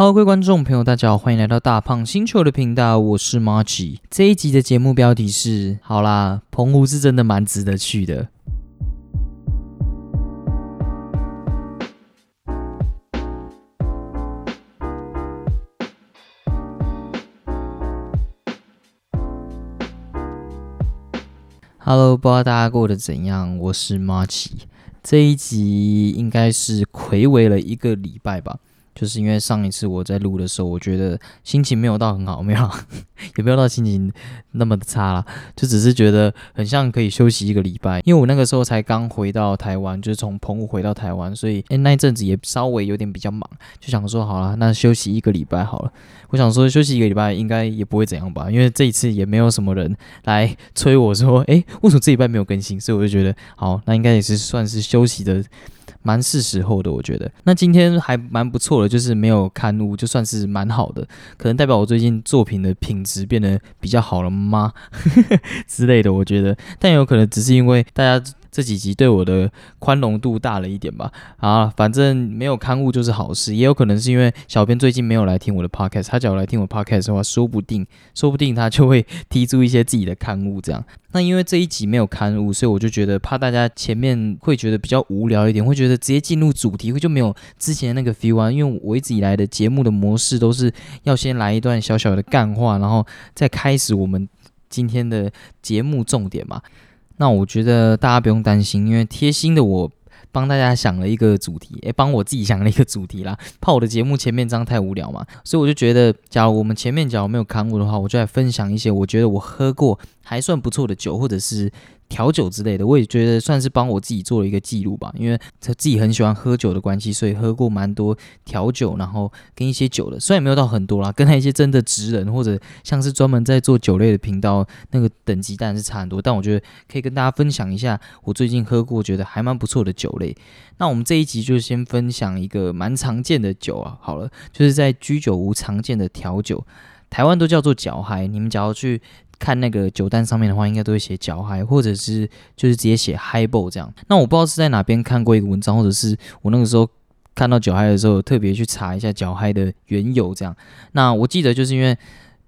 Hello，各位观众朋友，大家好，欢迎来到大胖星球的频道，我是 m a r g i。这一集的节目标题是：好啦，澎湖是真的蛮值得去的。Hello，不知道大家过得怎样？我是 m a r g i。这一集应该是暌违了一个礼拜吧。就是因为上一次我在录的时候，我觉得心情没有到很好，没有，也没有到心情那么的差啦，就只是觉得很像可以休息一个礼拜。因为我那个时候才刚回到台湾，就是从澎湖回到台湾，所以诶那一阵子也稍微有点比较忙，就想说好了，那休息一个礼拜好了。我想说休息一个礼拜应该也不会怎样吧，因为这一次也没有什么人来催我说，诶，为什么这礼拜没有更新？所以我就觉得好，那应该也是算是休息的。蛮是时候的，我觉得。那今天还蛮不错的，就是没有刊物，就算是蛮好的。可能代表我最近作品的品质变得比较好了吗？之类的，我觉得。但有可能只是因为大家。这几集对我的宽容度大了一点吧，啊，反正没有刊物就是好事，也有可能是因为小编最近没有来听我的 podcast，他只要来听我 podcast 的话，说不定，说不定他就会提出一些自己的刊物这样。那因为这一集没有刊物，所以我就觉得怕大家前面会觉得比较无聊一点，会觉得直接进入主题会就没有之前那个 feel 啊。因为我一直以来的节目的模式都是要先来一段小小的干话，然后再开始我们今天的节目重点嘛。那我觉得大家不用担心，因为贴心的我帮大家想了一个主题，诶，帮我自己想了一个主题啦，怕我的节目前面这样太无聊嘛，所以我就觉得，假如我们前面假如没有看过的话，我就来分享一些我觉得我喝过还算不错的酒，或者是。调酒之类的，我也觉得算是帮我自己做了一个记录吧。因为他自己很喜欢喝酒的关系，所以喝过蛮多调酒，然后跟一些酒的，虽然没有到很多啦，跟那些真的职人或者像是专门在做酒类的频道，那个等级当然是差很多。但我觉得可以跟大家分享一下我最近喝过觉得还蛮不错的酒类。那我们这一集就先分享一个蛮常见的酒啊，好了，就是在居酒屋常见的调酒，台湾都叫做脚嗨。你们只要去。看那个酒单上面的话，应该都会写脚嗨，或者是就是直接写 highball 这样。那我不知道是在哪边看过一个文章，或者是我那个时候看到脚嗨的时候，特别去查一下脚嗨的缘由这样。那我记得就是因为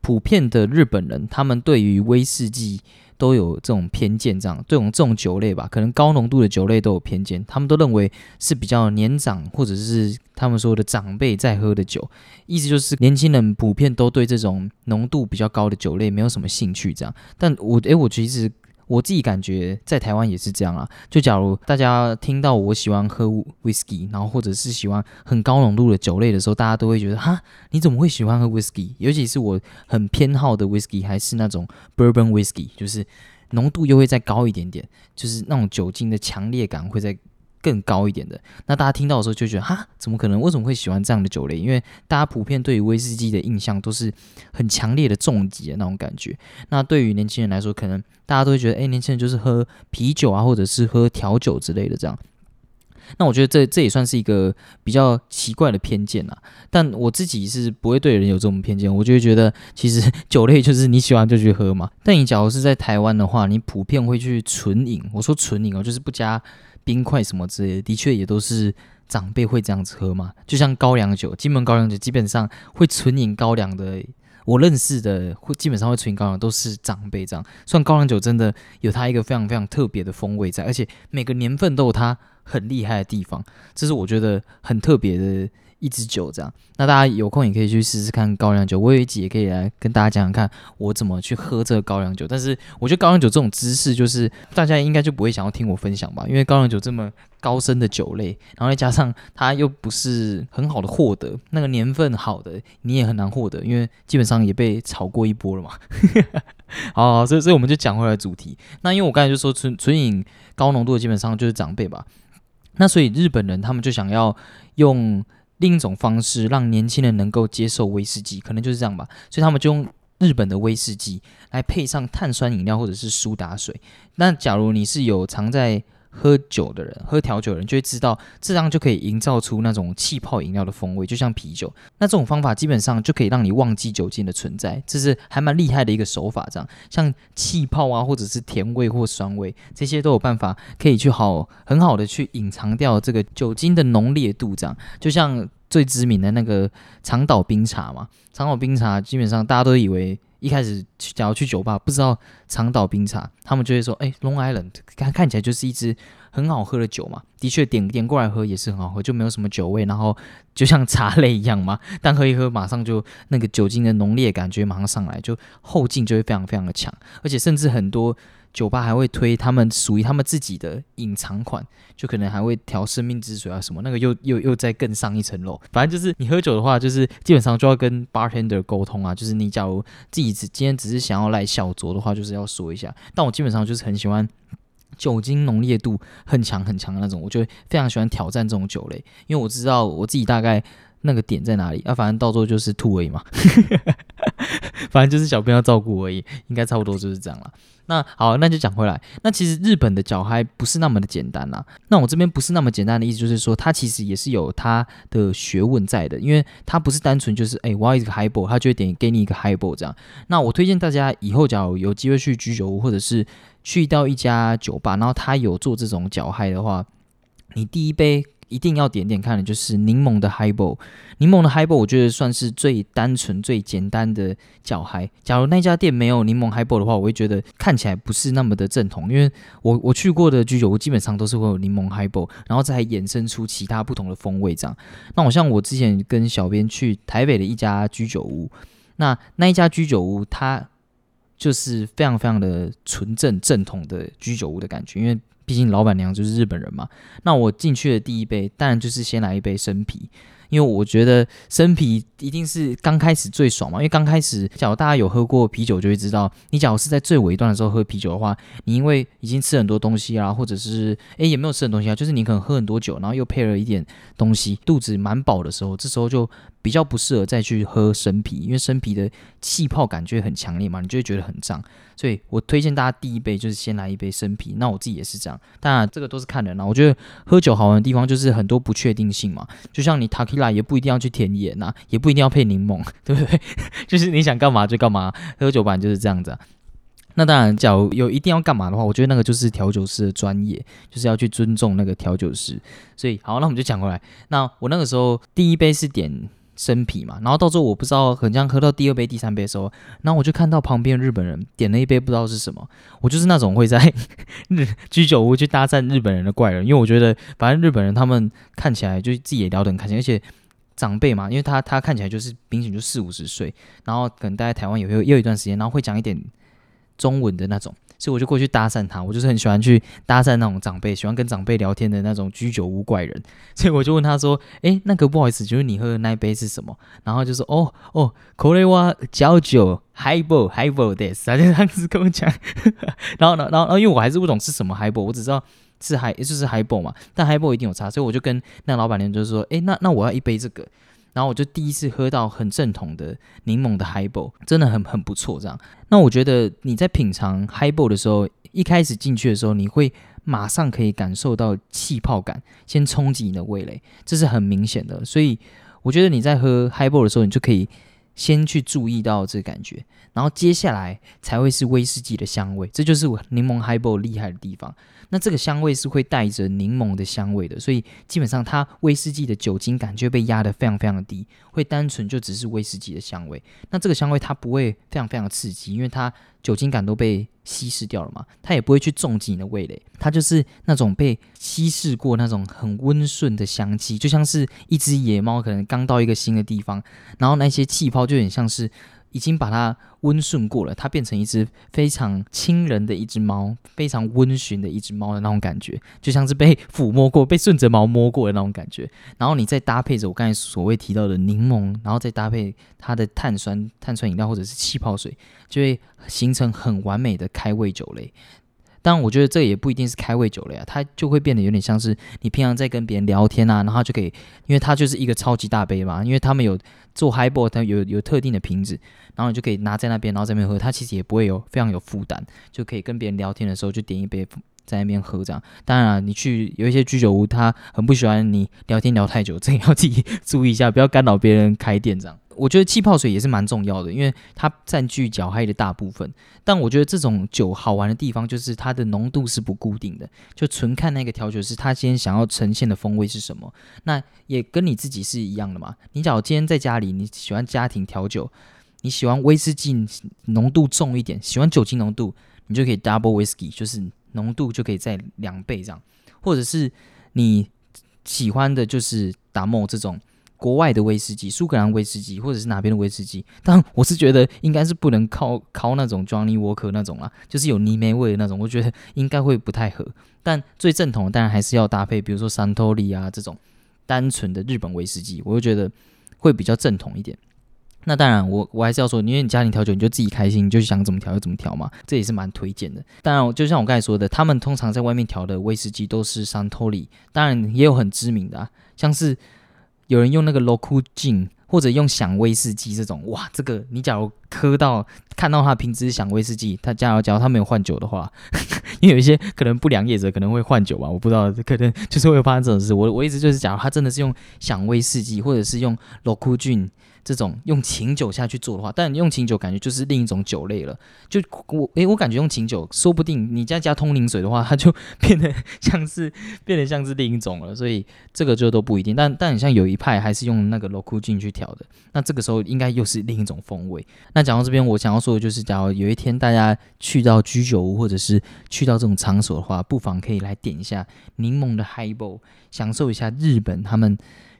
普遍的日本人，他们对于威士忌。都有这种偏见，这样对我们这种酒类吧，可能高浓度的酒类都有偏见，他们都认为是比较年长或者是他们说的长辈在喝的酒，意思就是年轻人普遍都对这种浓度比较高的酒类没有什么兴趣，这样。但我诶，我其实。我自己感觉在台湾也是这样啊。就假如大家听到我喜欢喝 whisky，然后或者是喜欢很高浓度的酒类的时候，大家都会觉得哈，你怎么会喜欢喝 whisky？尤其是我很偏好的 whisky，还是那种 bourbon whisky，就是浓度又会再高一点点，就是那种酒精的强烈感会在。更高一点的，那大家听到的时候就觉得哈，怎么可能？为什么会喜欢这样的酒类？因为大家普遍对于威士忌的印象都是很强烈的重疾的那种感觉。那对于年轻人来说，可能大家都会觉得，哎，年轻人就是喝啤酒啊，或者是喝调酒之类的这样。那我觉得这这也算是一个比较奇怪的偏见啊。但我自己是不会对人有这种偏见，我就会觉得其实酒类就是你喜欢就去喝嘛。但你假如是在台湾的话，你普遍会去纯饮。我说纯饮哦，就是不加。冰块什么之类的，的确也都是长辈会这样子喝嘛。就像高粱酒，金门高粱酒基本上会纯饮高粱的，我认识的会基本上会纯饮高粱都是长辈这样。虽然高粱酒真的有它一个非常非常特别的风味在，而且每个年份都有它很厉害的地方，这是我觉得很特别的。一支酒这样，那大家有空也可以去试试看高粱酒。我有一集也可以来跟大家讲讲看我怎么去喝这个高粱酒。但是我觉得高粱酒这种知识，就是大家应该就不会想要听我分享吧，因为高粱酒这么高深的酒类，然后再加上它又不是很好的获得，那个年份好的你也很难获得，因为基本上也被炒过一波了嘛。好，所以所以我们就讲回来主题。那因为我刚才就说纯纯饮高浓度的基本上就是长辈吧，那所以日本人他们就想要用。另一种方式让年轻人能够接受威士忌，可能就是这样吧。所以他们就用日本的威士忌来配上碳酸饮料或者是苏打水。那假如你是有常在喝酒的人，喝调酒的人就会知道，这样就可以营造出那种气泡饮料的风味，就像啤酒。那这种方法基本上就可以让你忘记酒精的存在，这是还蛮厉害的一个手法。这样，像气泡啊，或者是甜味或酸味，这些都有办法可以去好很好的去隐藏掉这个酒精的浓烈度。这样，就像最知名的那个长岛冰茶嘛，长岛冰茶基本上大家都以为。一开始假如去酒吧，不知道长岛冰茶，他们就会说：“哎，Long Island，看看起来就是一支很好喝的酒嘛。”的确，点点过来喝也是很好喝，就没有什么酒味，然后就像茶类一样嘛。但喝一喝，马上就那个酒精的浓烈感觉马上上来，就后劲就会非常非常的强，而且甚至很多。酒吧还会推他们属于他们自己的隐藏款，就可能还会调生命之水啊什么，那个又又又再更上一层楼。反正就是你喝酒的话，就是基本上就要跟 bartender 沟通啊。就是你假如自己只今天只是想要来小酌的话，就是要说一下。但我基本上就是很喜欢酒精浓烈度很强很强的那种，我就非常喜欢挑战这种酒类，因为我知道我自己大概那个点在哪里。啊，反正到时候就是吐而已嘛，反正就是小朋友照顾而已，应该差不多就是这样了。那好，那就讲回来。那其实日本的脚嗨不是那么的简单啦。那我这边不是那么简单的意思，就是说它其实也是有它的学问在的，因为它不是单纯就是哎，我要一个 high ball，它就会点给你一个 high ball 这样。那我推荐大家以后假如有机会去居酒屋，或者是去到一家酒吧，然后他有做这种脚嗨的话，你第一杯。一定要点点看的就是柠檬的 highball，柠檬的 highball 我觉得算是最单纯、最简单的脚嗨。假如那家店没有柠檬 highball 的话，我会觉得看起来不是那么的正统。因为我我去过的居酒屋基本上都是会有柠檬 highball，然后再衍生出其他不同的风味这样。那我像我之前跟小编去台北的一家居酒屋，那那一家居酒屋它就是非常非常的纯正正统的居酒屋的感觉，因为。毕竟老板娘就是日本人嘛，那我进去的第一杯当然就是先来一杯生啤，因为我觉得生啤一定是刚开始最爽嘛。因为刚开始，假如大家有喝过啤酒，就会知道，你假如是在最尾段的时候喝啤酒的话，你因为已经吃很多东西啊，或者是诶也没有吃很多东西啊，就是你可能喝很多酒，然后又配了一点东西，肚子蛮饱的时候，这时候就。比较不适合再去喝生啤，因为生啤的气泡感觉很强烈嘛，你就会觉得很胀。所以我推荐大家第一杯就是先来一杯生啤。那我自己也是这样，当然这个都是看人啦。我觉得喝酒好玩的地方就是很多不确定性嘛，就像你 t a k i l a 也不一定要去甜盐呐，也不一定要配柠檬，对不对？就是你想干嘛就干嘛，喝酒版就是这样子。那当然，假如有一定要干嘛的话，我觉得那个就是调酒师的专业，就是要去尊重那个调酒师。所以好，那我们就讲回来。那我那个时候第一杯是点。生啤嘛，然后到最后我不知道，很像喝到第二杯、第三杯的时候，然后我就看到旁边日本人点了一杯不知道是什么。我就是那种会在日 居酒屋去搭讪日本人的怪人，因为我觉得反正日本人他们看起来就自己也聊得很开心，而且长辈嘛，因为他他看起来就是明显就四五十岁，然后可能待在台湾也有也有一段时间，然后会讲一点中文的那种。所以我就过去搭讪他，我就是很喜欢去搭讪那种长辈，喜欢跟长辈聊天的那种居酒屋怪人。所以我就问他说：“哎，那个不好意思，就是你喝的那一杯是什么？”然后就说：“哦哦，口雷瓦焦酒，highball highball this。”他就这样子跟我讲。然后呢，然后然后因为我还是不懂是什么 highball，我只知道是 high 就是 highball 嘛，但 highball 一定有差，所以我就跟那老板娘就是说：“哎，那那我要一杯这个。”然后我就第一次喝到很正统的柠檬的 highball，真的很很不错。这样，那我觉得你在品尝 highball 的时候，一开始进去的时候，你会马上可以感受到气泡感，先冲击你的味蕾，这是很明显的。所以我觉得你在喝 highball 的时候，你就可以先去注意到这感觉，然后接下来才会是威士忌的香味，这就是我柠檬 highball 厉害的地方。那这个香味是会带着柠檬的香味的，所以基本上它威士忌的酒精感就被压得非常非常的低，会单纯就只是威士忌的香味。那这个香味它不会非常非常的刺激，因为它酒精感都被稀释掉了嘛，它也不会去重击你的味蕾，它就是那种被稀释过那种很温顺的香气，就像是一只野猫可能刚到一个新的地方，然后那些气泡就很像是。已经把它温顺过了，它变成一只非常亲人的一只猫，非常温驯的一只猫的那种感觉，就像是被抚摸过、被顺着毛摸过的那种感觉。然后你再搭配着我刚才所谓提到的柠檬，然后再搭配它的碳酸、碳酸饮料或者是气泡水，就会形成很完美的开胃酒类。但我觉得这也不一定是开胃酒了呀，它就会变得有点像是你平常在跟别人聊天啊，然后就可以，因为它就是一个超级大杯嘛，因为他们有做 highball，它有有特定的瓶子，然后你就可以拿在那边，然后在那边喝，它其实也不会有非常有负担，就可以跟别人聊天的时候就点一杯在那边喝这样。当然啊，你去有一些居酒屋，他很不喜欢你聊天聊太久，这个要自己注意一下，不要干扰别人开店这样。我觉得气泡水也是蛮重要的，因为它占据脚嗨的大部分。但我觉得这种酒好玩的地方就是它的浓度是不固定的，就纯看那个调酒师他今天想要呈现的风味是什么。那也跟你自己是一样的嘛。你假如今天在家里，你喜欢家庭调酒，你喜欢威士忌浓度重一点，喜欢酒精浓度，你就可以 double whiskey，就是浓度就可以在两倍这样。或者是你喜欢的就是达莫这种。国外的威士忌，苏格兰威士忌，或者是哪边的威士忌？但我是觉得应该是不能靠靠那种 Johnny Walker 那种啦，就是有泥煤味的那种，我觉得应该会不太合。但最正统的当然还是要搭配，比如说三托利啊这种单纯的日本威士忌，我就觉得会比较正统一点。那当然，我我还是要说，因为你家庭调酒，你就自己开心，你就想怎么调就怎么调嘛，这也是蛮推荐的。当然，就像我刚才说的，他们通常在外面调的威士忌都是三托利，当然也有很知名的，啊，像是。有人用那个 local gin，或者用响威士忌这种，哇，这个你假如喝到看到他瓶子响威士忌，他假如假如他没有换酒的话，因为有一些可能不良业者可能会换酒吧，我不知道，可能就是会发生这种事。我我意思就是，假如他真的是用响威士忌，或者是用 local gin。这种用琴酒下去做的话，但用琴酒感觉就是另一种酒类了。就我诶，我感觉用琴酒，说不定你再加通灵水的话，它就变得像是变得像是另一种了。所以这个就都不一定。但但你像有一派还是用那个 local gin 去调的，那这个时候应该又是另一种风味。那讲到这边，我想要说的就是，假如有一天大家去到居酒屋或者是去到这种场所的话，不妨可以来点一下柠檬的 highball，享受一下日本他们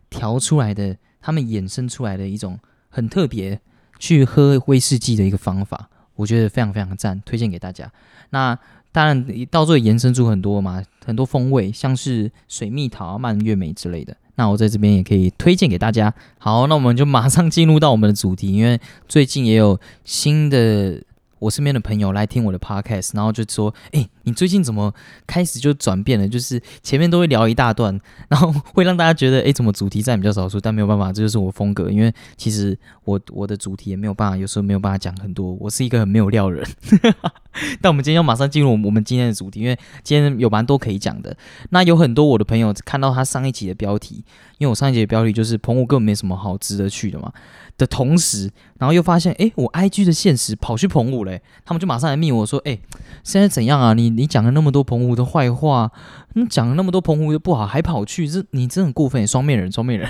调出来的。他们衍生出来的一种很特别去喝威士忌的一个方法，我觉得非常非常赞，推荐给大家。那当然到最后延伸出很多嘛，很多风味，像是水蜜桃、蔓越莓之类的。那我在这边也可以推荐给大家。好，那我们就马上进入到我们的主题，因为最近也有新的。我身边的朋友来听我的 podcast，然后就说：“哎，你最近怎么开始就转变了？就是前面都会聊一大段，然后会让大家觉得，哎，怎么主题占比较少数？但没有办法，这就是我风格。因为其实我我的主题也没有办法，有时候没有办法讲很多。我是一个很没有料人。但我们今天要马上进入我们今天的主题，因为今天有蛮多可以讲的。那有很多我的朋友看到他上一集的标题，因为我上一集的标题就是澎湖根本没什么好值得去的嘛。”的同时，然后又发现，哎，我 I G 的现实跑去澎湖嘞，他们就马上来密我说，哎，现在怎样啊？你你讲了那么多澎湖的坏话，你讲了那么多澎湖的不好，还跑去，这你真的很过分，双面人，双面人。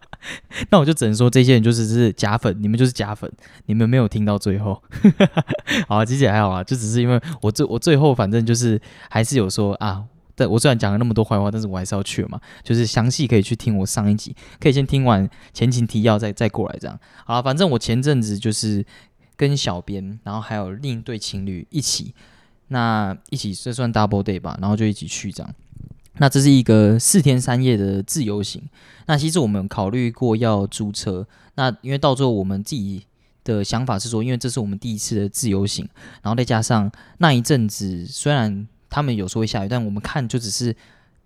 那我就只能说，这些人就是是假粉，你们就是假粉，你们没有听到最后。好，其实还好啊，就只是因为我最我最后反正就是还是有说啊。对我虽然讲了那么多坏话，但是我还是要去嘛。就是详细可以去听我上一集，可以先听完前情提要，再再过来这样。好，反正我前阵子就是跟小编，然后还有另一对情侣一起，那一起这算 double day 吧，然后就一起去这样。那这是一个四天三夜的自由行。那其实我们考虑过要租车，那因为到最后我们自己的想法是说，因为这是我们第一次的自由行，然后再加上那一阵子虽然。他们有时候会下雨，但我们看就只是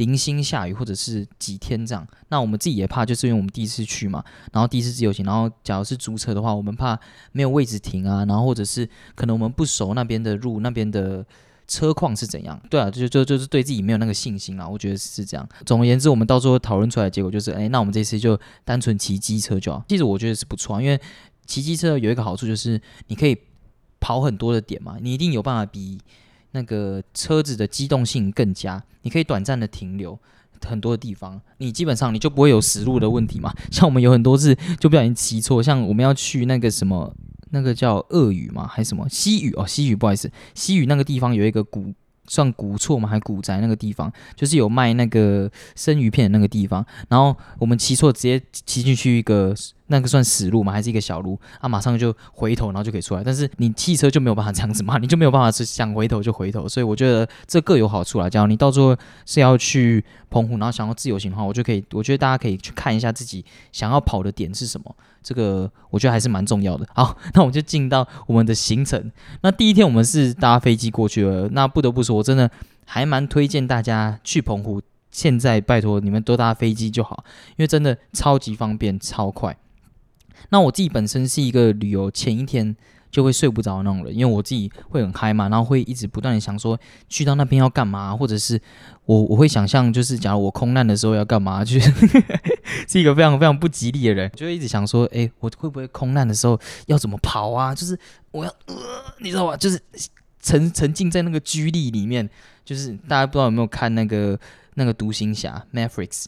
零星下雨，或者是几天这样。那我们自己也怕，就是因为我们第一次去嘛，然后第一次自由行，然后假如是租车的话，我们怕没有位置停啊，然后或者是可能我们不熟那边的路，那边的车况是怎样？对啊，就就就是对自己没有那个信心啊，我觉得是这样。总而言之，我们到最后讨论出来的结果就是，哎，那我们这次就单纯骑机车就好。其实我觉得是不错啊，因为骑机车有一个好处就是你可以跑很多的点嘛，你一定有办法比。那个车子的机动性更佳，你可以短暂的停留很多的地方，你基本上你就不会有死路的问题嘛。像我们有很多次就不小心骑错，像我们要去那个什么，那个叫鳄鱼嘛，还是什么西屿哦，西屿不好意思，西屿那个地方有一个古算古厝嘛，还古宅那个地方，就是有卖那个生鱼片的那个地方，然后我们骑错，直接骑进去一个。那个算死路吗？还是一个小路？啊，马上就回头，然后就可以出来。但是你汽车就没有办法这样子嘛，你就没有办法是想回头就回头。所以我觉得这各有好处啦。假如你到时候是要去澎湖，然后想要自由行的话，我就可以，我觉得大家可以去看一下自己想要跑的点是什么。这个我觉得还是蛮重要的。好，那我们就进到我们的行程。那第一天我们是搭飞机过去了。那不得不说，我真的还蛮推荐大家去澎湖。现在拜托你们都搭飞机就好，因为真的超级方便，超快。那我自己本身是一个旅游前一天就会睡不着那种人。因为我自己会很嗨嘛，然后会一直不断的想说去到那边要干嘛，或者是我我会想象就是假如我空难的时候要干嘛，就 是是一个非常非常不吉利的人，就会一直想说，哎，我会不会空难的时候要怎么跑啊？就是我要呃，你知道吧？就是沉沉浸在那个居力里面，就是大家不知道有没有看那个那个独行侠 Mavericks。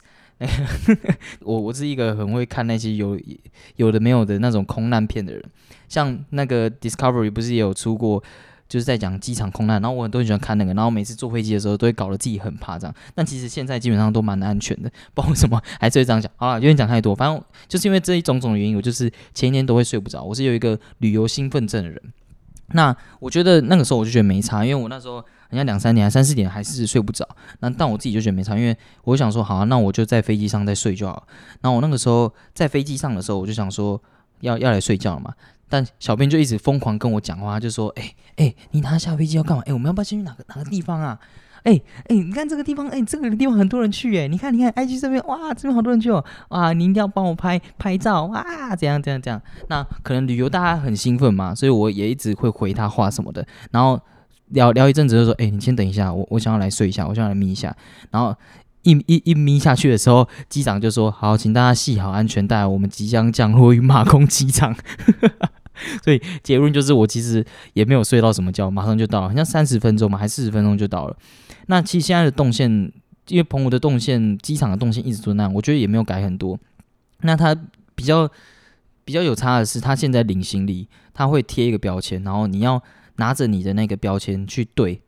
我我是一个很会看那些有有的没有的那种空难片的人，像那个 Discovery 不是也有出过，就是在讲机场空难，然后我都很喜欢看那个，然后每次坐飞机的时候都会搞得自己很怕这样，但其实现在基本上都蛮安全的，不知道为什么还是会这样讲。好了，有点讲太多，反正就是因为这一种种原因，我就是前一天都会睡不着，我是有一个旅游兴奋症的人。那我觉得那个时候我就觉得没差，因为我那时候。人家两三点、三四点还是睡不着，那但我自己就觉得没差，因为我想说，好，啊那我就在飞机上再睡就好。然后我那个时候在飞机上的时候，我就想说要要来睡觉了嘛。但小编就一直疯狂跟我讲话，就说：“哎哎，你拿下飞机要干嘛？哎，我们要不要先去哪个哪个地方啊？哎哎，你看这个地方，哎，这个地方很多人去，哎，你看你看，IG 这边，哇，这边好多人去哦，哇，你一定要帮我拍拍照啊，怎样怎样怎样。那可能旅游大家很兴奋嘛，所以我也一直会回他话什么的，然后。聊聊一阵子就说，哎，你先等一下，我我想要来睡一下，我想要来眯一下。然后一一一眯下去的时候，机长就说，好，请大家系好安全带，我们即将降落于马空机场。所以结论就是，我其实也没有睡到什么觉，马上就到了，好像三十分钟嘛，还四十分钟就到了。那其实现在的动线，因为澎湖的动线，机场的动线一直都那样，我觉得也没有改很多。那它比较比较有差的是，它现在领行李，它会贴一个标签，然后你要。拿着你的那个标签去对，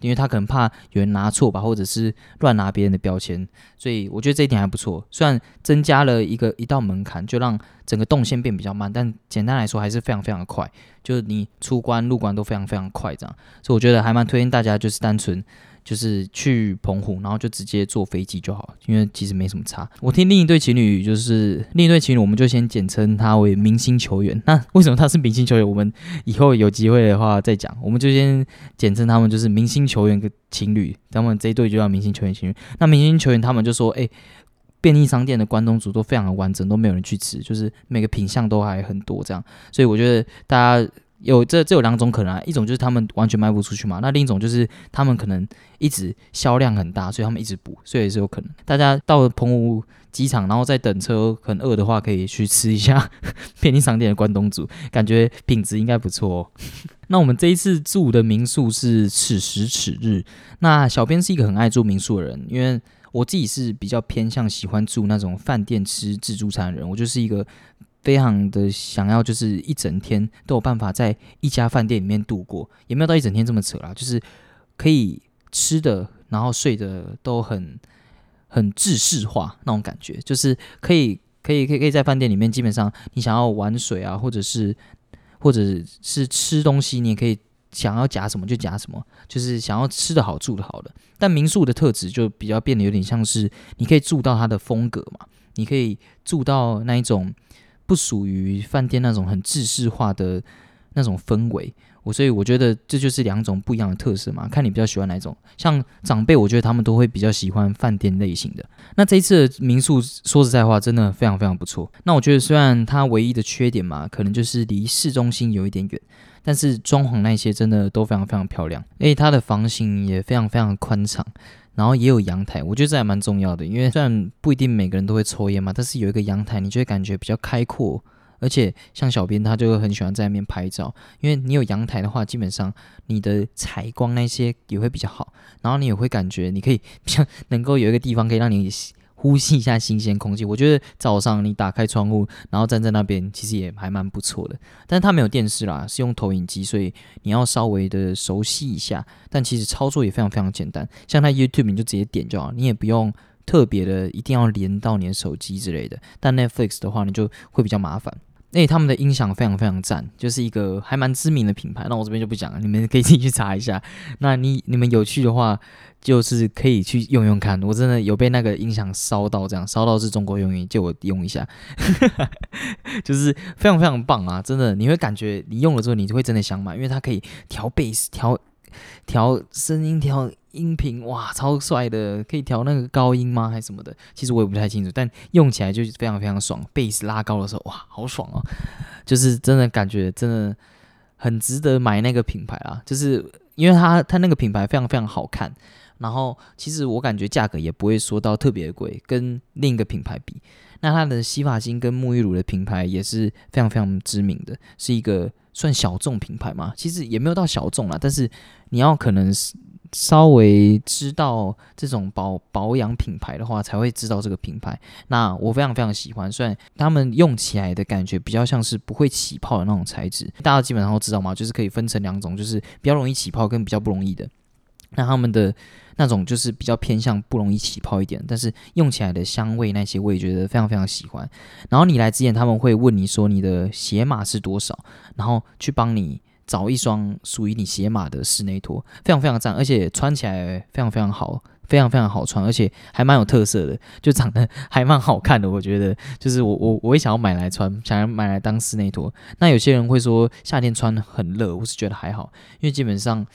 因为他可能怕有人拿错吧，或者是乱拿别人的标签，所以我觉得这一点还不错。虽然增加了一个一道门槛，就让整个动线变比较慢，但简单来说还是非常非常的快，就是你出关入关都非常非常快，这样，所以我觉得还蛮推荐大家，就是单纯。就是去澎湖，然后就直接坐飞机就好，因为其实没什么差。我听另一对情侣，就是另一对情侣，我们就先简称他为明星球员。那为什么他是明星球员？我们以后有机会的话再讲。我们就先简称他们就是明星球员跟情侣，他们这一对就叫明星球员情侣。那明星球员他们就说：“哎，便利商店的关东煮都非常的完整，都没有人去吃，就是每个品相都还很多这样。”所以我觉得大家。有这这有两种可能啊，一种就是他们完全卖不出去嘛，那另一种就是他们可能一直销量很大，所以他们一直补，所以也是有可能。大家到了澎湖机场，然后再等车，很饿的话可以去吃一下 便利商店的关东煮，感觉品质应该不错哦。那我们这一次住的民宿是此时此日，那小编是一个很爱住民宿的人，因为我自己是比较偏向喜欢住那种饭店吃自助餐的人，我就是一个。非常的想要，就是一整天都有办法在一家饭店里面度过，也没有到一整天这么扯啦，就是可以吃的，然后睡的都很很制式化那种感觉，就是可以可以可以可以在饭店里面，基本上你想要玩水啊，或者是或者是吃东西，你也可以想要夹什么就夹什么，就是想要吃的好住的好的。但民宿的特质就比较变得有点像是，你可以住到它的风格嘛，你可以住到那一种。不属于饭店那种很制式化的那种氛围，我所以我觉得这就是两种不一样的特色嘛，看你比较喜欢哪种。像长辈，我觉得他们都会比较喜欢饭店类型的。那这一次的民宿，说实在话，真的非常非常不错。那我觉得虽然它唯一的缺点嘛，可能就是离市中心有一点远，但是装潢那些真的都非常非常漂亮，而且它的房型也非常非常宽敞。然后也有阳台，我觉得这还蛮重要的，因为虽然不一定每个人都会抽烟嘛，但是有一个阳台，你就会感觉比较开阔。而且像小编他就很喜欢在外面拍照，因为你有阳台的话，基本上你的采光那些也会比较好，然后你也会感觉你可以 像能够有一个地方可以让你。呼吸一下新鲜空气，我觉得早上你打开窗户，然后站在那边，其实也还蛮不错的。但是它没有电视啦，是用投影机，所以你要稍微的熟悉一下。但其实操作也非常非常简单，像它 YouTube 你就直接点就好，你也不用特别的一定要连到你的手机之类的。但 Netflix 的话，你就会比较麻烦。那他们的音响非常非常赞，就是一个还蛮知名的品牌。那我这边就不讲了，你们可以自己去查一下。那你你们有趣的话，就是可以去用用看。我真的有被那个音响烧到，这样烧到是中国用语，借我用一下，就是非常非常棒啊！真的，你会感觉你用了之后，你就会真的想买，因为它可以调贝斯、调调声音、调。音频哇，超帅的，可以调那个高音吗？还是什么的？其实我也不太清楚，但用起来就是非常非常爽。贝斯拉高的时候，哇，好爽哦！就是真的感觉真的很值得买那个品牌啊，就是因为它它那个品牌非常非常好看，然后其实我感觉价格也不会说到特别贵，跟另一个品牌比，那它的洗发精跟沐浴乳的品牌也是非常非常知名的，是一个算小众品牌嘛，其实也没有到小众啦，但是你要可能是。稍微知道这种保保养品牌的话，才会知道这个品牌。那我非常非常喜欢，虽然他们用起来的感觉比较像是不会起泡的那种材质，大家基本上都知道嘛，就是可以分成两种，就是比较容易起泡跟比较不容易的。那他们的那种就是比较偏向不容易起泡一点，但是用起来的香味那些我也觉得非常非常喜欢。然后你来之前，他们会问你说你的鞋码是多少，然后去帮你。找一双属于你鞋码的室内拖，非常非常赞，而且穿起来非常非常好，非常非常好穿，而且还蛮有特色的，就长得还蛮好看的。我觉得，就是我我我也想要买来穿，想要买来当室内拖。那有些人会说夏天穿很热，我是觉得还好，因为基本上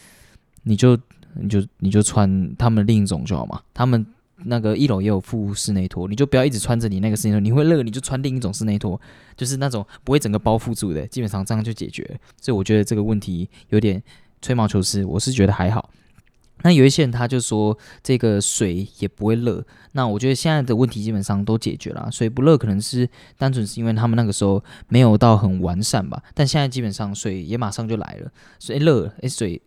你就你就你就穿他们另一种就好嘛，他们。那个一楼也有附室内拖，你就不要一直穿着你那个室内拖，你会热，你就穿另一种室内拖，就是那种不会整个包覆住的，基本上这样就解决。所以我觉得这个问题有点吹毛求疵，我是觉得还好。那有一些人他就说这个水也不会热，那我觉得现在的问题基本上都解决了，水不热可能是单纯是因为他们那个时候没有到很完善吧，但现在基本上水也马上就来了，水热诶，水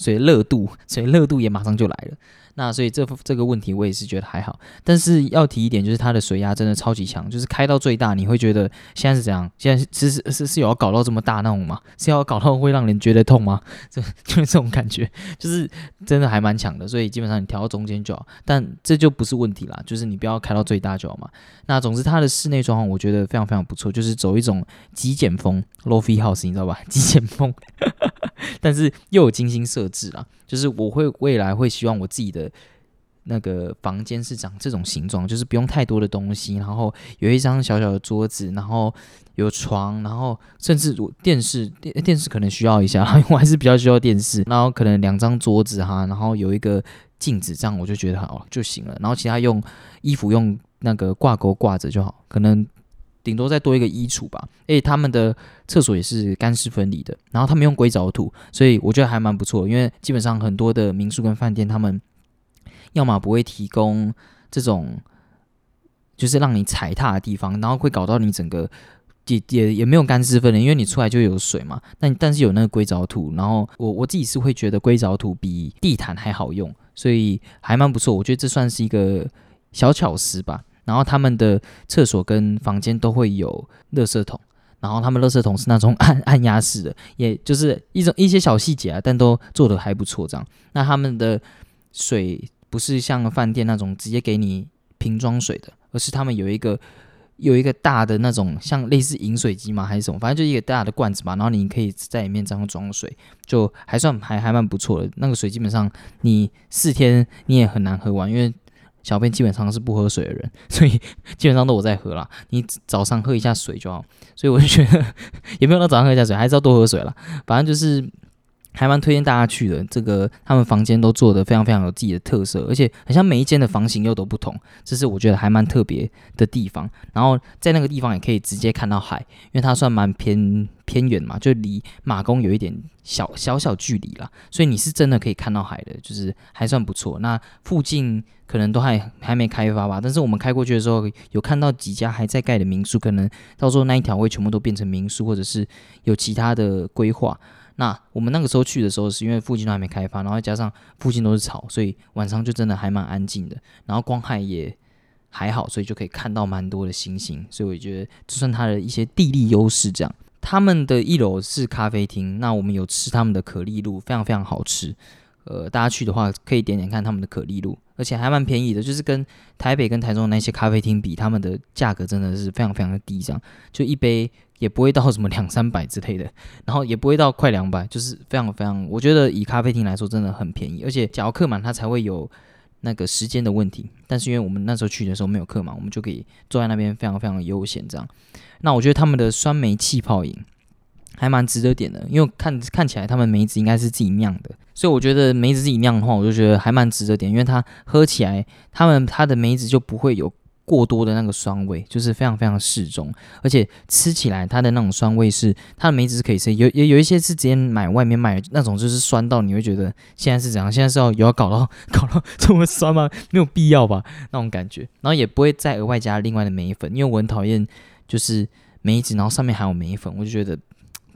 所以热度所以热度也马上就来了。那所以这这个问题我也是觉得还好，但是要提一点，就是它的水压真的超级强，就是开到最大，你会觉得现在是怎样？现在是是是是有要搞到这么大那种吗？是要搞到会让人觉得痛吗？这 就是这种感觉，就是真的还蛮强的，所以基本上你调到中间就好，但这就不是问题啦，就是你不要开到最大就好嘛。那总之它的室内装潢我觉得非常非常不错，就是走一种极简风 （lofi house），你知道吧？极简风，但是又有精心设置啦。就是我会未来会希望我自己的那个房间是长这种形状，就是不用太多的东西，然后有一张小小的桌子，然后有床，然后甚至我电视电电视可能需要一下，因 为我还是比较需要电视，然后可能两张桌子哈，然后有一个镜子，这样我就觉得好就行了，然后其他用衣服用那个挂钩挂着就好，可能。顶多再多一个衣橱吧，诶，他们的厕所也是干湿分离的，然后他们用硅藻土，所以我觉得还蛮不错。因为基本上很多的民宿跟饭店，他们要么不会提供这种，就是让你踩踏的地方，然后会搞到你整个也也也没有干湿分离，因为你出来就有水嘛。但但是有那个硅藻土，然后我我自己是会觉得硅藻土比地毯还好用，所以还蛮不错。我觉得这算是一个小巧思吧。然后他们的厕所跟房间都会有垃圾桶，然后他们垃圾桶是那种按按压式的，也就是一种一些小细节啊，但都做的还不错。这样，那他们的水不是像饭店那种直接给你瓶装水的，而是他们有一个有一个大的那种像类似饮水机嘛？还是什么？反正就一个大的罐子嘛。然后你可以在里面这样装水，就还算还还蛮不错的。那个水基本上你四天你也很难喝完，因为。小便基本上是不喝水的人，所以基本上都我在喝啦。你早上喝一下水就好，所以我就觉得 也没有到早上喝一下水，还是要多喝水啦。反正就是。还蛮推荐大家去的，这个他们房间都做的非常非常有自己的特色，而且好像每一间的房型又都不同，这是我觉得还蛮特别的地方。然后在那个地方也可以直接看到海，因为它算蛮偏偏远嘛，就离马公有一点小小小距离啦，所以你是真的可以看到海的，就是还算不错。那附近可能都还还没开发吧，但是我们开过去的时候有看到几家还在盖的民宿，可能到时候那一条会全部都变成民宿，或者是有其他的规划。那我们那个时候去的时候，是因为附近都还没开发，然后加上附近都是草，所以晚上就真的还蛮安静的，然后光害也还好，所以就可以看到蛮多的星星，所以我觉得就算它的一些地利优势。这样，他们的一楼是咖啡厅，那我们有吃他们的可丽露，非常非常好吃。呃，大家去的话可以点点看他们的可丽露，而且还蛮便宜的，就是跟台北跟台中那些咖啡厅比，他们的价格真的是非常非常的低，这样就一杯。也不会到什么两三百之类的，然后也不会到快两百，就是非常非常，我觉得以咖啡厅来说真的很便宜，而且只要客满它才会有那个时间的问题，但是因为我们那时候去的时候没有客满，我们就可以坐在那边非常非常悠闲这样。那我觉得他们的酸梅气泡饮还蛮值得点的，因为看看起来他们梅子应该是自己酿的，所以我觉得梅子自己酿的话，我就觉得还蛮值得点，因为它喝起来他们它的梅子就不会有。过多的那个酸味，就是非常非常适中，而且吃起来它的那种酸味是它的梅子是可以吃，有有有一些是直接买外面卖那种，就是酸到你会觉得现在是怎样？现在是要有要搞到搞到这么酸吗？没有必要吧，那种感觉，然后也不会再额外加另外的梅粉，因为我很讨厌就是梅子，然后上面还有梅粉，我就觉得。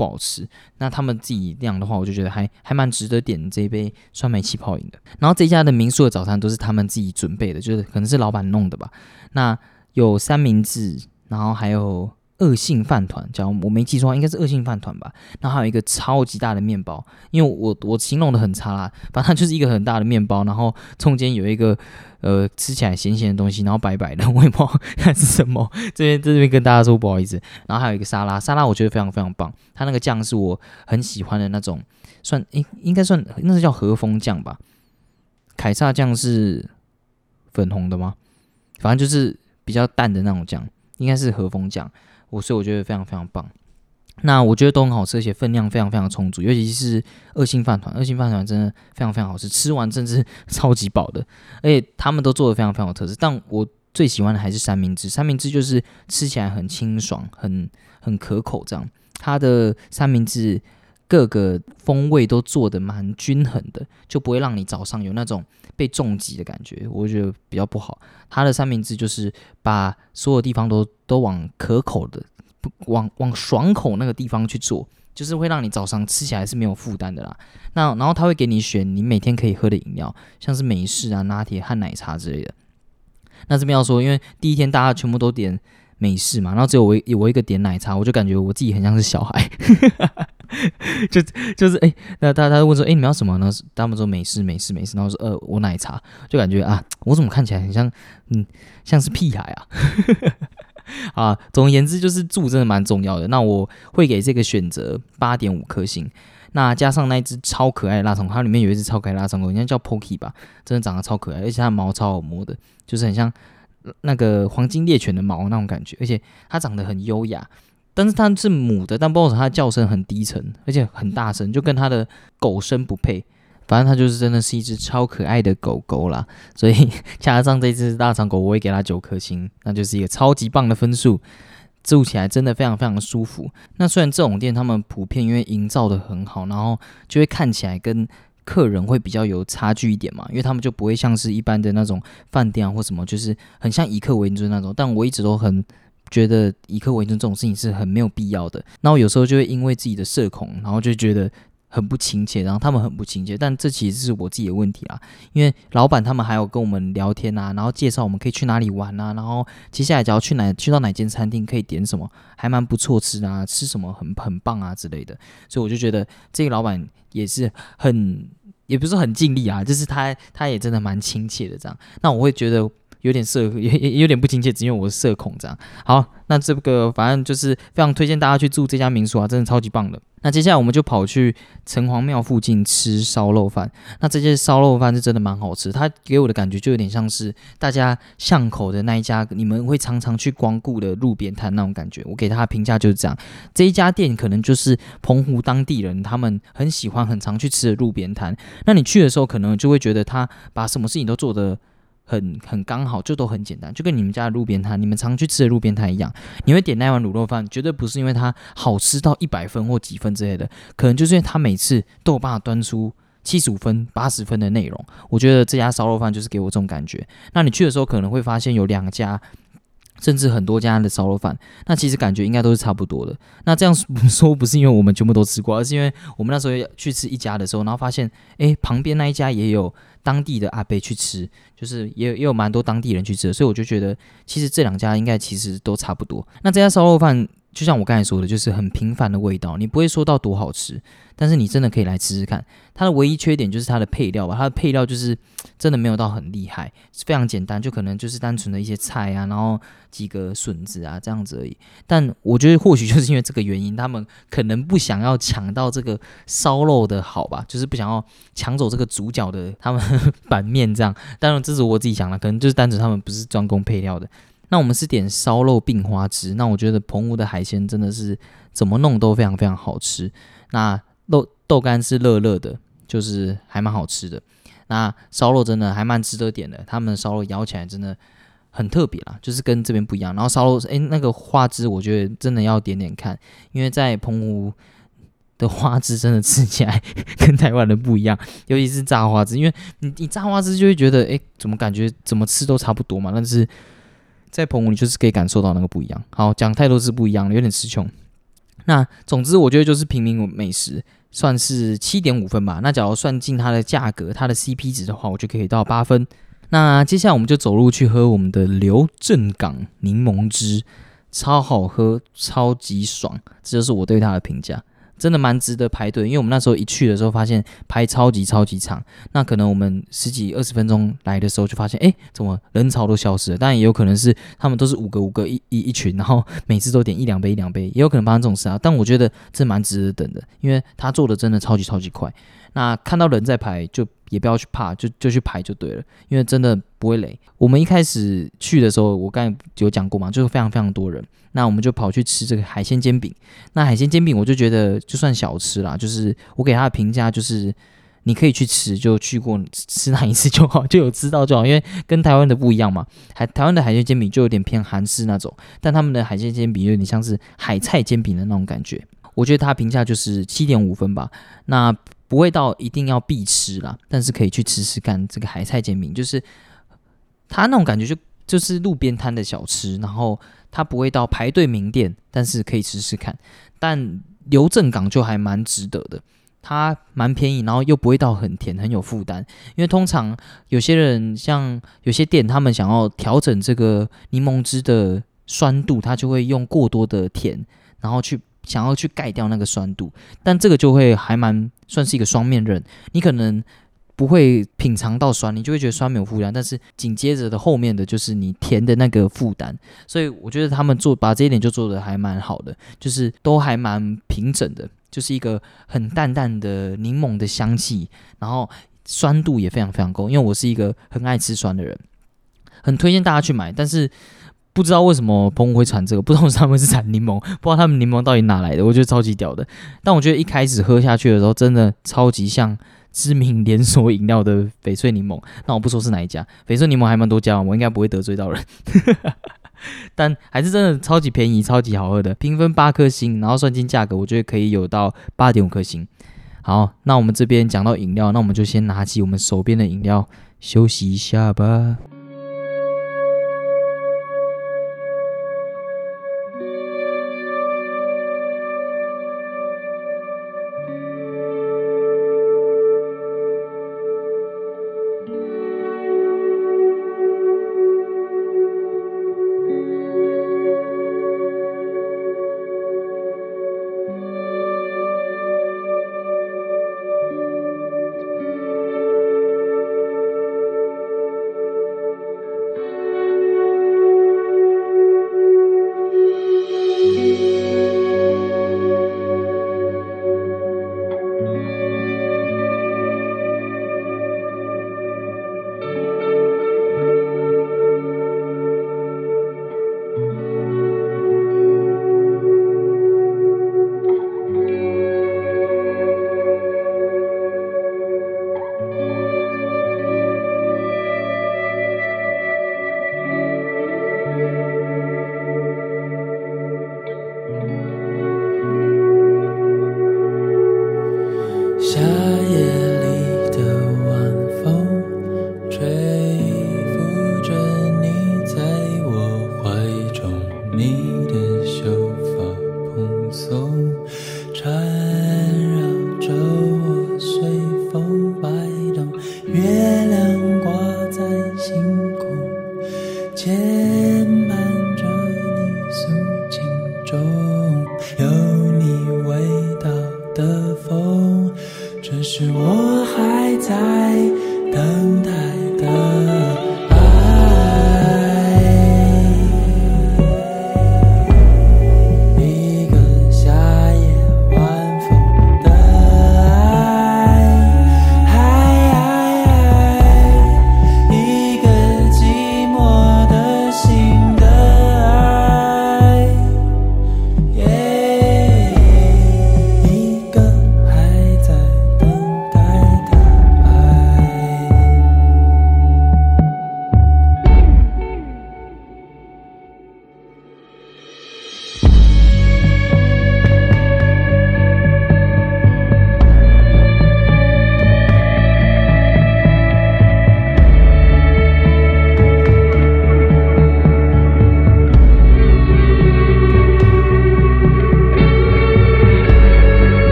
不好吃，那他们自己酿的话，我就觉得还还蛮值得点这一杯酸梅气泡饮的。然后这家的民宿的早餐都是他们自己准备的，就是可能是老板弄的吧。那有三明治，然后还有。恶性饭团，假如我没记错，应该是恶性饭团吧。然后还有一个超级大的面包，因为我我形容的很差啦，反正就是一个很大的面包，然后中间有一个呃吃起来咸咸的东西，然后白白的，我也不知道它是什么。这边这边跟大家说不好意思。然后还有一个沙拉，沙拉我觉得非常非常棒，它那个酱是我很喜欢的那种，算应应该算那是叫和风酱吧。凯撒酱是粉红的吗？反正就是比较淡的那种酱，应该是和风酱。我所以我觉得非常非常棒，那我觉得都很好吃，而且分量非常非常充足，尤其是二星饭团，二星饭团真的非常非常好吃，吃完真是 超级饱的，而且他们都做的非常非常有特色。但我最喜欢的还是三明治，三明治就是吃起来很清爽，很很可口，这样它的三明治各个风味都做的蛮均衡的，就不会让你早上有那种被重击的感觉，我觉得比较不好。它的三明治就是把所有地方都都往可口的，往往爽口那个地方去做，就是会让你早上吃起来是没有负担的啦。那然后他会给你选你每天可以喝的饮料，像是美式啊、拿铁和奶茶之类的。那这边要说，因为第一天大家全部都点美式嘛，然后只有我我一个点奶茶，我就感觉我自己很像是小孩。就就是哎，那他他问说，哎，你们要什么呢？他们说没事没事没事，然后说呃，我奶茶，就感觉啊，我怎么看起来很像，嗯，像是屁孩啊？啊，总而言之，就是住真的蛮重要的。那我会给这个选择八点五颗星。那加上那一只超可爱的腊肠，它里面有一只超可爱腊肠狗，应该叫 Pocky 吧，真的长得超可爱，而且它毛超好摸的，就是很像那个黄金猎犬的毛那种感觉，而且它长得很优雅。但是它是母的，但不知道它叫声很低沉，而且很大声，就跟它的狗声不配。反正它就是真的是一只超可爱的狗狗啦，所以加上这只大长狗，我会给它九颗星，那就是一个超级棒的分数。住起来真的非常非常舒服。那虽然这种店他们普遍因为营造的很好，然后就会看起来跟客人会比较有差距一点嘛，因为他们就不会像是一般的那种饭店啊或什么，就是很像以客为尊那种。但我一直都很。觉得以客为尊这种事情是很没有必要的。那我有时候就会因为自己的社恐，然后就觉得很不亲切，然后他们很不亲切。但这其实是我自己的问题啦。因为老板他们还有跟我们聊天啊，然后介绍我们可以去哪里玩啊，然后接下来只要去哪去到哪间餐厅可以点什么，还蛮不错吃啊，吃什么很很棒啊之类的。所以我就觉得这个老板也是很，也不是很尽力啊，就是他他也真的蛮亲切的这样。那我会觉得。有点社，也也有点不亲切，只因为我是社恐这样。好，那这个反正就是非常推荐大家去住这家民宿啊，真的超级棒的。那接下来我们就跑去城隍庙附近吃烧肉饭。那这些烧肉饭是真的蛮好吃，它给我的感觉就有点像是大家巷口的那一家，你们会常常去光顾的路边摊那种感觉。我给他的评价就是这样，这一家店可能就是澎湖当地人他们很喜欢、很常去吃的路边摊。那你去的时候，可能就会觉得他把什么事情都做得。很很刚好，就都很简单，就跟你们家的路边摊、你们常去吃的路边摊一样。你会点那碗卤肉饭，绝对不是因为它好吃到一百分或几分之类的，可能就是因为它每次都有办法端出七十五分、八十分的内容。我觉得这家烧肉饭就是给我这种感觉。那你去的时候可能会发现有两家。甚至很多家的烧肉饭，那其实感觉应该都是差不多的。那这样说不是因为我们全部都吃过，而是因为我们那时候去吃一家的时候，然后发现，诶，旁边那一家也有当地的阿伯去吃，就是也也有蛮多当地人去吃，所以我就觉得其实这两家应该其实都差不多。那这家烧肉饭。就像我刚才说的，就是很平凡的味道，你不会说到多好吃，但是你真的可以来吃吃看。它的唯一缺点就是它的配料吧，它的配料就是真的没有到很厉害，非常简单，就可能就是单纯的一些菜啊，然后几个笋子啊这样子而已。但我觉得或许就是因为这个原因，他们可能不想要抢到这个烧肉的好吧，就是不想要抢走这个主角的他们 版面这样。当然这是我自己想的，可能就是单纯他们不是专攻配料的。那我们是点烧肉并花枝，那我觉得澎湖的海鲜真的是怎么弄都非常非常好吃。那豆豆干是热热的，就是还蛮好吃的。那烧肉真的还蛮值得点的，他们烧肉咬起来真的很特别啦，就是跟这边不一样。然后烧肉，哎，那个花枝我觉得真的要点点看，因为在澎湖的花枝真的吃起来 跟台湾的不一样，尤其是炸花枝，因为你你炸花枝就会觉得，哎，怎么感觉怎么吃都差不多嘛，但是在澎湖你就是可以感受到那个不一样。好，讲太多是不一样了，有点词穷。那总之我觉得就是平民美食，算是七点五分吧。那假如算进它的价格、它的 CP 值的话，我就可以到八分。那接下来我们就走路去喝我们的刘镇港柠檬汁，超好喝，超级爽，这就是我对它的评价，真的蛮值得排队。因为我们那时候一去的时候，发现排超级超级长，那可能我们十几二十分钟来的时候，就发现哎，怎么人潮都消失了？但也有可能是他们都是五个五个一一一群，然后每次都点一两杯一两杯，也有可能发生这种事啊。但我觉得这蛮值得等的，因为他做的真的超级超级快。那看到人在排，就也不要去怕，就就去排就对了，因为真的不会累。我们一开始去的时候，我刚才有讲过嘛，就是非常非常多人。那我们就跑去吃这个海鲜煎饼。那海鲜煎饼，我就觉得就算小吃啦，就是我给他的评价就是你可以去吃，就去过吃那一次就好，就有知道就好。因为跟台湾的不一样嘛，海台湾的海鲜煎饼就有点偏韩式那种，但他们的海鲜煎饼有点像是海菜煎饼的那种感觉。我觉得他评价就是七点五分吧。那不会到一定要必吃啦，但是可以去吃吃看这个海菜煎饼，就是它那种感觉就就是路边摊的小吃，然后它不会到排队名店，但是可以吃吃看。但刘镇港就还蛮值得的，它蛮便宜，然后又不会到很甜，很有负担。因为通常有些人像有些店，他们想要调整这个柠檬汁的酸度，他就会用过多的甜，然后去。想要去盖掉那个酸度，但这个就会还蛮算是一个双面刃。你可能不会品尝到酸，你就会觉得酸没有负担，但是紧接着的后面的就是你甜的那个负担。所以我觉得他们做把这一点就做的还蛮好的，就是都还蛮平整的，就是一个很淡淡的柠檬的香气，然后酸度也非常非常够。因为我是一个很爱吃酸的人，很推荐大家去买，但是。不知道为什么澎湖会产这个，不知道他们是产柠檬，不知道他们柠檬到底哪来的，我觉得超级屌的。但我觉得一开始喝下去的时候，真的超级像知名连锁饮料的翡翠柠檬。那我不说是哪一家，翡翠柠檬还蛮多家，我应该不会得罪到人。但还是真的超级便宜，超级好喝的。评分八颗星，然后算进价格，我觉得可以有到八点五颗星。好，那我们这边讲到饮料，那我们就先拿起我们手边的饮料休息一下吧。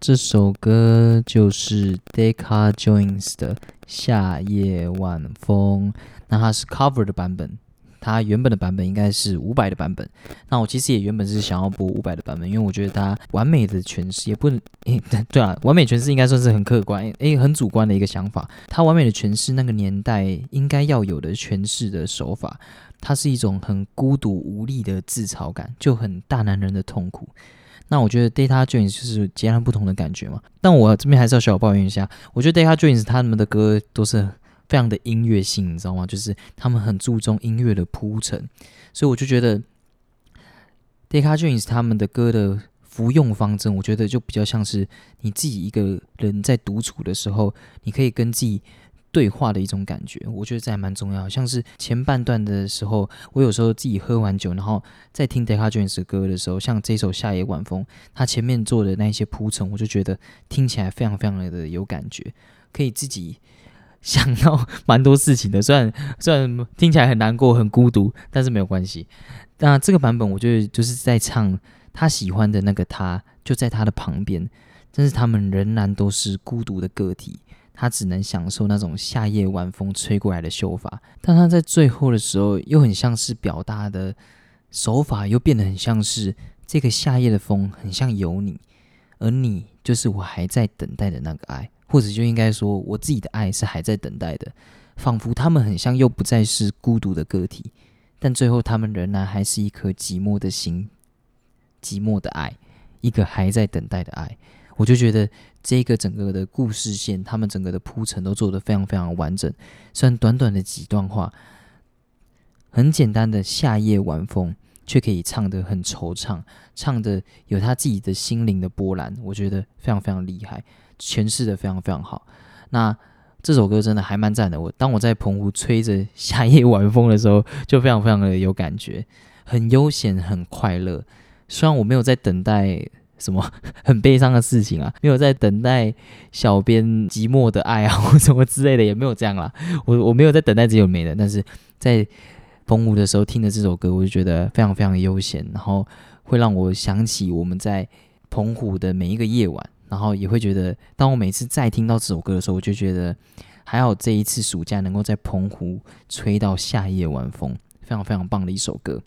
这首歌就是 Decca Jones 的《夏夜晚风》，那它是 cover 的版本。它原本的版本应该是五百的版本，那我其实也原本是想要播五百的版本，因为我觉得它完美的诠释也不能，诶，对啊，完美诠释应该算是很客观，诶，很主观的一个想法。它完美的诠释那个年代应该要有的诠释的手法，它是一种很孤独无力的自嘲感，就很大男人的痛苦。那我觉得 Data Jones 就是截然不同的感觉嘛。但我这边还是要小抱怨一下，我觉得 Data Jones 他们的歌都是。非常的音乐性，你知道吗？就是他们很注重音乐的铺陈，所以我就觉得 Data Jones 他们的歌的服用方针，我觉得就比较像是你自己一个人在独处的时候，你可以跟自己对话的一种感觉。我觉得这还蛮重要。像是前半段的时候，我有时候自己喝完酒，然后在听 Decca Jones 歌的时候，像这首《夏夜晚风》，他前面做的那些铺陈，我就觉得听起来非常非常的有感觉，可以自己。想到蛮多事情的，虽然虽然听起来很难过、很孤独，但是没有关系。那这个版本，我觉得就是在唱他喜欢的那个他，就在他的旁边，但是他们仍然都是孤独的个体，他只能享受那种夏夜晚风吹过来的秀发。但他在最后的时候，又很像是表达的手法，又变得很像是这个夏夜的风，很像有你，而你就是我还在等待的那个爱。或者就应该说，我自己的爱是还在等待的，仿佛他们很像又不再是孤独的个体，但最后他们仍然还是一颗寂寞的心，寂寞的爱，一个还在等待的爱。我就觉得这个整个的故事线，他们整个的铺陈都做得非常非常完整。虽然短短的几段话，很简单的夏夜晚风，却可以唱得很惆怅，唱的有他自己的心灵的波澜，我觉得非常非常厉害。诠释的非常非常好，那这首歌真的还蛮赞的。我当我在澎湖吹着 夏夜晚风的时候，就非常非常的有感觉，很悠闲，很快乐。虽然我没有在等待什么很悲伤的事情啊，没有在等待小编寂寞的爱啊 或什么之类的，也没有这样啦。我我没有在等待只有没的，但是在澎湖的时候听的这首歌，我就觉得非常非常悠闲，然后会让我想起我们在澎湖的每一个夜晚。然后也会觉得，当我每次再听到这首歌的时候，我就觉得还好这一次暑假能够在澎湖吹到夏夜晚风，非常非常棒的一首歌。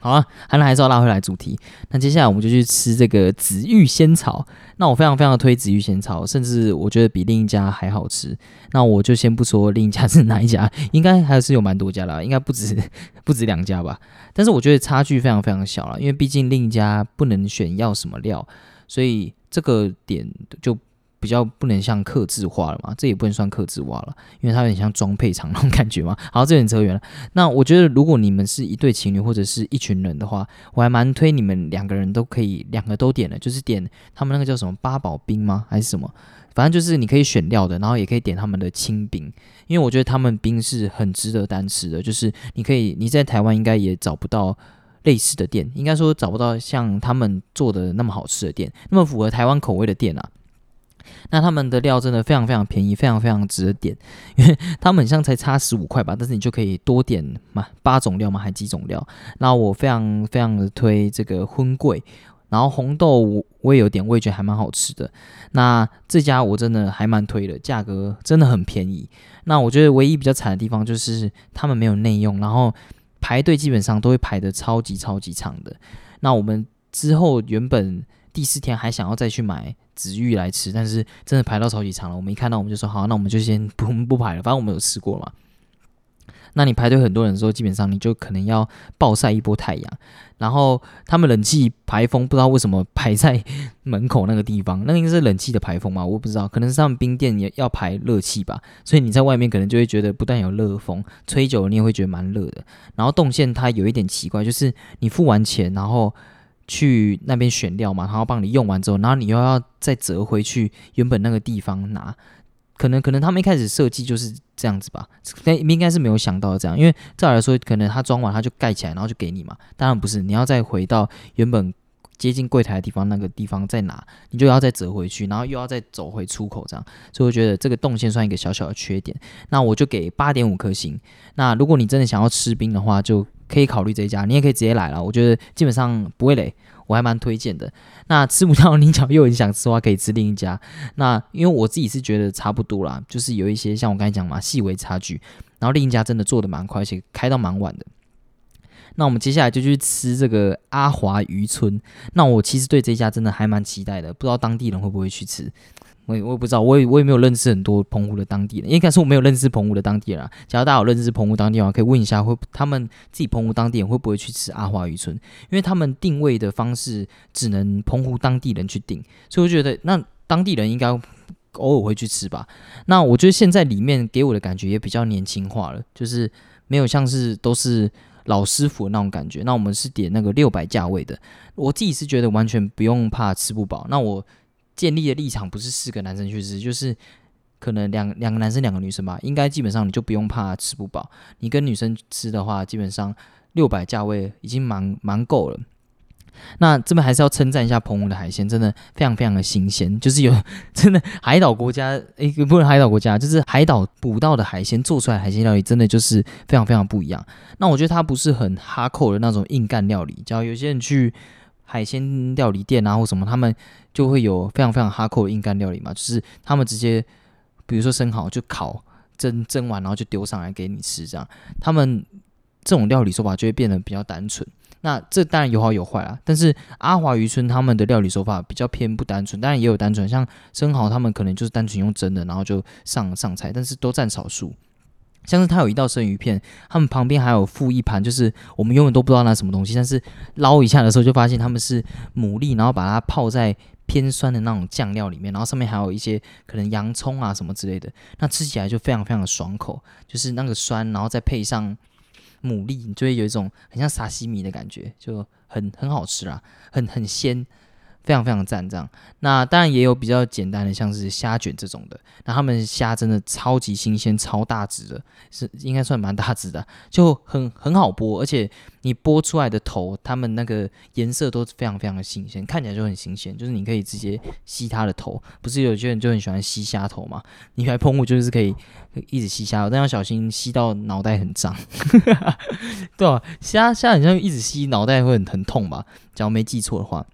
好了，还能还是要拉回来主题。那接下来我们就去吃这个紫玉仙草。那我非常非常推紫玉仙草，甚至我觉得比另一家还好吃。那我就先不说另一家是哪一家，应该还是有蛮多家啦，应该不止不止两家吧。但是我觉得差距非常非常小了，因为毕竟另一家不能选要什么料，所以。这个点就比较不能像克制化了嘛，这也不能算克制化了，因为它有点像装配厂那种感觉嘛。好，这点扯远了。那我觉得，如果你们是一对情侣或者是一群人的话，我还蛮推你们两个人都可以，两个都点的，就是点他们那个叫什么八宝冰吗？还是什么？反正就是你可以选料的，然后也可以点他们的清冰，因为我觉得他们冰是很值得单吃的。就是你可以你在台湾应该也找不到。类似的店，应该说找不到像他们做的那么好吃的店，那么符合台湾口味的店啊。那他们的料真的非常非常便宜，非常非常值得点，因为他们好像才差十五块吧，但是你就可以多点嘛八种料嘛，还几种料。那我非常非常的推这个荤桂，然后红豆我我也有点，我觉得还蛮好吃的。那这家我真的还蛮推的，价格真的很便宜。那我觉得唯一比较惨的地方就是他们没有内用，然后。排队基本上都会排的超级超级长的。那我们之后原本第四天还想要再去买紫玉来吃，但是真的排到超级长了。我们一看到我们就说好，那我们就先不 不排了。反正我们有吃过嘛。那你排队很多人的时候，基本上你就可能要暴晒一波太阳。然后他们冷气排风不知道为什么排在 门口那个地方，那个应该是冷气的排风嘛？我不知道，可能是他们冰店也要排热气吧。所以你在外面可能就会觉得不但有热风，吹久了你也会觉得蛮热的。然后动线它有一点奇怪，就是你付完钱，然后去那边选料嘛，然后帮你用完之后，然后你又要再折回去原本那个地方拿。可能可能他们一开始设计就是这样子吧，那应该是没有想到这样，因为照来说，可能他装完他就盖起来，然后就给你嘛。当然不是，你要再回到原本接近柜台的地方，那个地方再拿，你就要再折回去，然后又要再走回出口这样。所以我觉得这个动线算一个小小的缺点。那我就给八点五颗星。那如果你真的想要吃冰的话，就可以考虑这一家，你也可以直接来了。我觉得基本上不会累。我还蛮推荐的。那吃不到菱角又很想吃的话，可以吃另一家。那因为我自己是觉得差不多啦，就是有一些像我刚才讲嘛，细微差距。然后另一家真的做的蛮快，而且开到蛮晚的。那我们接下来就去吃这个阿华渔村。那我其实对这家真的还蛮期待的，不知道当地人会不会去吃。我我也不知道，我也我也没有认识很多澎湖的当地人，应该是我没有认识澎湖的当地人啊。假如大家有认识澎湖当地人，可以问一下，会他们自己澎湖当地人会不会去吃阿华渔村？因为他们定位的方式只能澎湖当地人去定，所以我觉得那当地人应该偶尔会去吃吧。那我觉得现在里面给我的感觉也比较年轻化了，就是没有像是都是老师傅那种感觉。那我们是点那个六百价位的，我自己是觉得完全不用怕吃不饱。那我。建立的立场不是四个男生去吃，就是可能两两个男生两个女生吧，应该基本上你就不用怕吃不饱。你跟女生吃的话，基本上六百价位已经蛮蛮够了。那这边还是要称赞一下澎湖的海鲜，真的非常非常的新鲜，就是有 真的海岛国家，诶，不是海岛国家，就是海岛捕到的海鲜做出来海鲜料理，真的就是非常非常不一样。那我觉得它不是很哈扣的那种硬干料理，只要有些人去。海鲜料理店啊，或什么，他们就会有非常非常哈扣的硬干料理嘛，就是他们直接，比如说生蚝就烤蒸蒸完，然后就丢上来给你吃，这样。他们这种料理手法就会变得比较单纯。那这当然有好有坏啦，但是阿华渔村他们的料理手法比较偏不单纯，当然也有单纯，像生蚝他们可能就是单纯用蒸的，然后就上上菜，但是都占少数。像是它有一道生鱼片，他们旁边还有附一盘，就是我们永远都不知道那什么东西，但是捞一下的时候就发现他们是牡蛎，然后把它泡在偏酸的那种酱料里面，然后上面还有一些可能洋葱啊什么之类的，那吃起来就非常非常的爽口，就是那个酸，然后再配上牡蛎，你就会有一种很像沙西米的感觉，就很很好吃啦，很很鲜。非常非常赞，这样。那当然也有比较简单的，像是虾卷这种的。那他们虾真的超级新鲜，超大只的，是应该算蛮大只的，就很很好剥。而且你剥出来的头，他们那个颜色都非常非常的新鲜，看起来就很新鲜。就是你可以直接吸它的头，不是有些人就很喜欢吸虾头嘛？你来喷雾就是可以一直吸虾，但要小心吸到脑袋很脏，对吧？虾虾好像一直吸脑袋会很疼痛吧？假如没记错的话。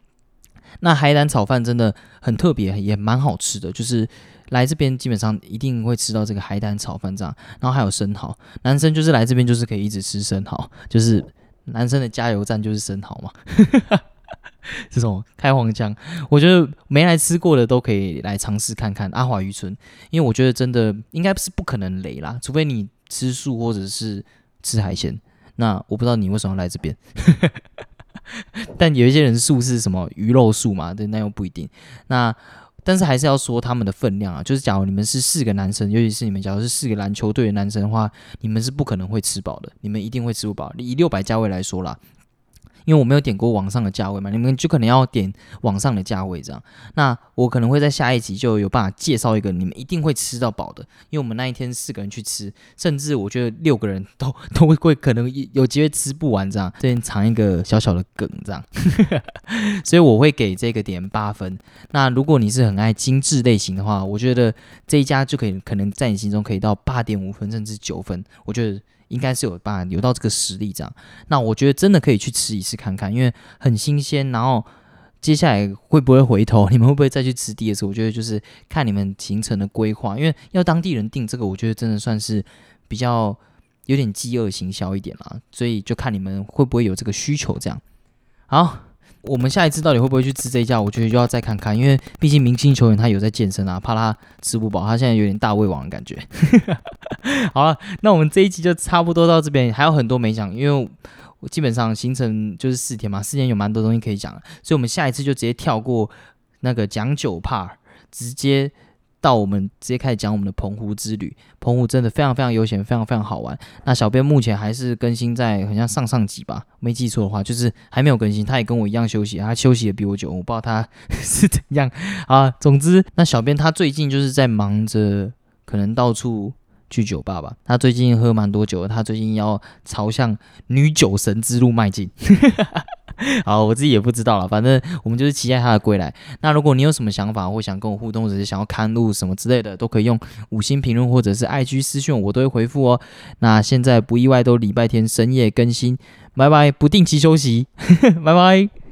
那海胆炒饭真的很特别，也蛮好吃的。就是来这边基本上一定会吃到这个海胆炒饭这样，然后还有生蚝。男生就是来这边就是可以一直吃生蚝，就是男生的加油站就是生蚝嘛。这种开黄腔，我觉得没来吃过的都可以来尝试看看阿华渔村，因为我觉得真的应该是不可能雷啦，除非你吃素或者是吃海鲜。那我不知道你为什么要来这边。但有一些人素是什么鱼肉素嘛？对，那又不一定。那但是还是要说他们的分量啊，就是假如你们是四个男生，尤其是你们假如是四个篮球队的男生的话，你们是不可能会吃饱的，你们一定会吃不饱。以六百价位来说啦。因为我没有点过网上的价位嘛，你们就可能要点网上的价位这样。那我可能会在下一集就有办法介绍一个你们一定会吃到饱的，因为我们那一天四个人去吃，甚至我觉得六个人都 都会可能有机会吃不完这样。这边藏一个小小的梗这样，所以我会给这个点八分。那如果你是很爱精致类型的话，我觉得这一家就可以可能在你心中可以到八点五分甚至九分。我觉得。应该是有办法留到这个实力这样，那我觉得真的可以去吃一次看看，因为很新鲜。然后接下来会不会回头？你们会不会再去吃第二次？我觉得就是看你们行程的规划，因为要当地人定这个，我觉得真的算是比较有点饥饿行销一点啦，所以就看你们会不会有这个需求这样。好。我们下一次到底会不会去吃这一家？我觉得就要再看看，因为毕竟明星球员他有在健身啊，怕他吃不饱，他现在有点大胃王的感觉。好了，那我们这一期就差不多到这边，还有很多没讲，因为我基本上行程就是四天嘛，四天有蛮多东西可以讲，所以我们下一次就直接跳过那个讲酒趴直接。到我们直接开始讲我们的澎湖之旅，澎湖真的非常非常悠闲，非常非常好玩。那小编目前还是更新在好像上上集吧，没记错的话，就是还没有更新。他也跟我一样休息，他休息也比我久，我不知道他 是怎样啊。总之，那小编他最近就是在忙着，可能到处去酒吧吧。他最近喝蛮多酒，他最近要朝向女酒神之路迈进。好，我自己也不知道了，反正我们就是期待他的归来。那如果你有什么想法，或想跟我互动，或者是想要看录什么之类的，都可以用五星评论或者是 IG 私讯，我都会回复哦。那现在不意外都礼拜天深夜更新，拜拜，不定期休息，拜拜。